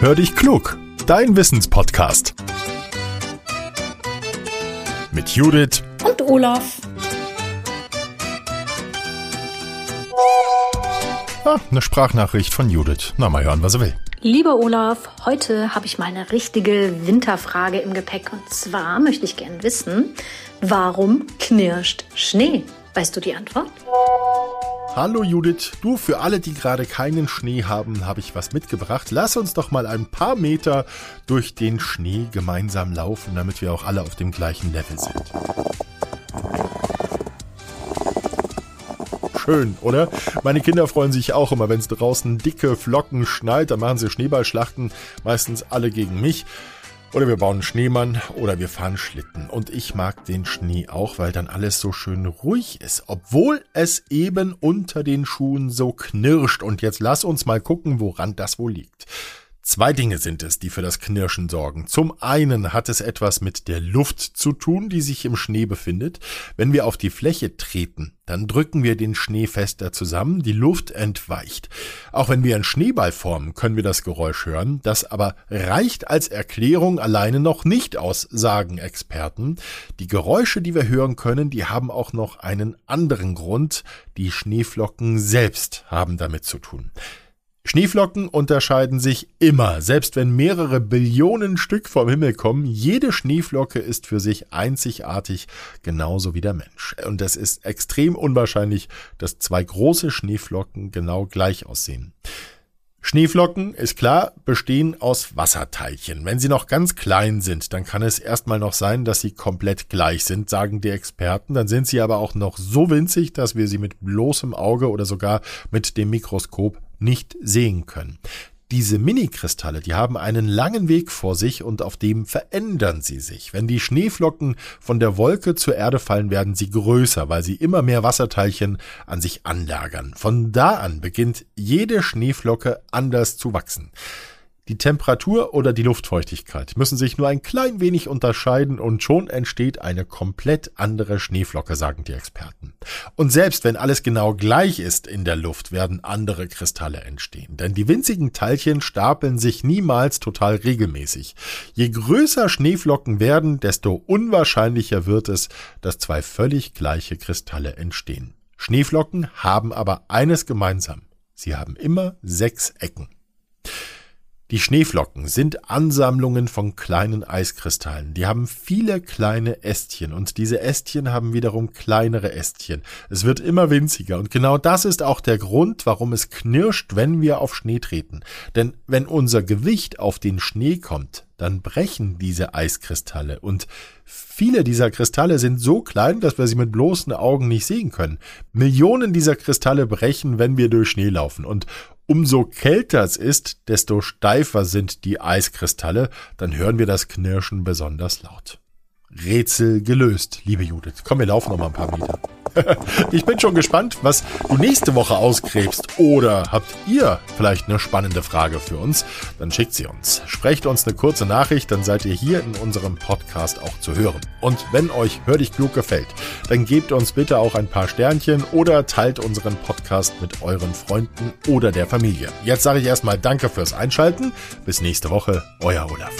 Hör dich klug, dein Wissenspodcast. Mit Judith und Olaf. Ah, eine Sprachnachricht von Judith. Na, mal hören, was er will. Lieber Olaf, heute habe ich mal eine richtige Winterfrage im Gepäck. Und zwar möchte ich gerne wissen, warum knirscht Schnee? Weißt du die Antwort? Hallo Judith, du, für alle, die gerade keinen Schnee haben, habe ich was mitgebracht. Lass uns doch mal ein paar Meter durch den Schnee gemeinsam laufen, damit wir auch alle auf dem gleichen Level sind. Schön, oder? Meine Kinder freuen sich auch immer, wenn es draußen dicke Flocken schneit, dann machen sie Schneeballschlachten, meistens alle gegen mich. Oder wir bauen einen Schneemann oder wir fahren Schlitten. Und ich mag den Schnee auch, weil dann alles so schön ruhig ist, obwohl es eben unter den Schuhen so knirscht. Und jetzt lass uns mal gucken, woran das wohl liegt. Zwei Dinge sind es, die für das Knirschen sorgen. Zum einen hat es etwas mit der Luft zu tun, die sich im Schnee befindet. Wenn wir auf die Fläche treten, dann drücken wir den Schnee fester zusammen, die Luft entweicht. Auch wenn wir einen Schneeball formen, können wir das Geräusch hören. Das aber reicht als Erklärung alleine noch nicht aus, sagen Experten. Die Geräusche, die wir hören können, die haben auch noch einen anderen Grund. Die Schneeflocken selbst haben damit zu tun. Schneeflocken unterscheiden sich immer, selbst wenn mehrere Billionen Stück vom Himmel kommen. Jede Schneeflocke ist für sich einzigartig, genauso wie der Mensch. Und es ist extrem unwahrscheinlich, dass zwei große Schneeflocken genau gleich aussehen. Schneeflocken, ist klar, bestehen aus Wasserteilchen. Wenn sie noch ganz klein sind, dann kann es erstmal noch sein, dass sie komplett gleich sind, sagen die Experten. Dann sind sie aber auch noch so winzig, dass wir sie mit bloßem Auge oder sogar mit dem Mikroskop nicht sehen können. Diese Minikristalle, die haben einen langen Weg vor sich und auf dem verändern sie sich. Wenn die Schneeflocken von der Wolke zur Erde fallen, werden sie größer, weil sie immer mehr Wasserteilchen an sich anlagern. Von da an beginnt jede Schneeflocke anders zu wachsen. Die Temperatur oder die Luftfeuchtigkeit müssen sich nur ein klein wenig unterscheiden und schon entsteht eine komplett andere Schneeflocke, sagen die Experten. Und selbst wenn alles genau gleich ist in der Luft, werden andere Kristalle entstehen. Denn die winzigen Teilchen stapeln sich niemals total regelmäßig. Je größer Schneeflocken werden, desto unwahrscheinlicher wird es, dass zwei völlig gleiche Kristalle entstehen. Schneeflocken haben aber eines gemeinsam. Sie haben immer sechs Ecken. Die Schneeflocken sind Ansammlungen von kleinen Eiskristallen. Die haben viele kleine Ästchen und diese Ästchen haben wiederum kleinere Ästchen. Es wird immer winziger und genau das ist auch der Grund, warum es knirscht, wenn wir auf Schnee treten. Denn wenn unser Gewicht auf den Schnee kommt, dann brechen diese Eiskristalle und viele dieser Kristalle sind so klein, dass wir sie mit bloßen Augen nicht sehen können. Millionen dieser Kristalle brechen, wenn wir durch Schnee laufen und Umso kälter es ist, desto steifer sind die Eiskristalle, dann hören wir das Knirschen besonders laut. Rätsel gelöst, liebe Judith. Komm, wir laufen noch mal ein paar Meter. ich bin schon gespannt, was du nächste Woche ausgräbst. Oder habt ihr vielleicht eine spannende Frage für uns? Dann schickt sie uns. Sprecht uns eine kurze Nachricht, dann seid ihr hier in unserem Podcast auch zu hören. Und wenn euch Hör dich klug gefällt, dann gebt uns bitte auch ein paar Sternchen oder teilt unseren Podcast mit euren Freunden oder der Familie. Jetzt sage ich erstmal Danke fürs Einschalten. Bis nächste Woche, euer Olaf.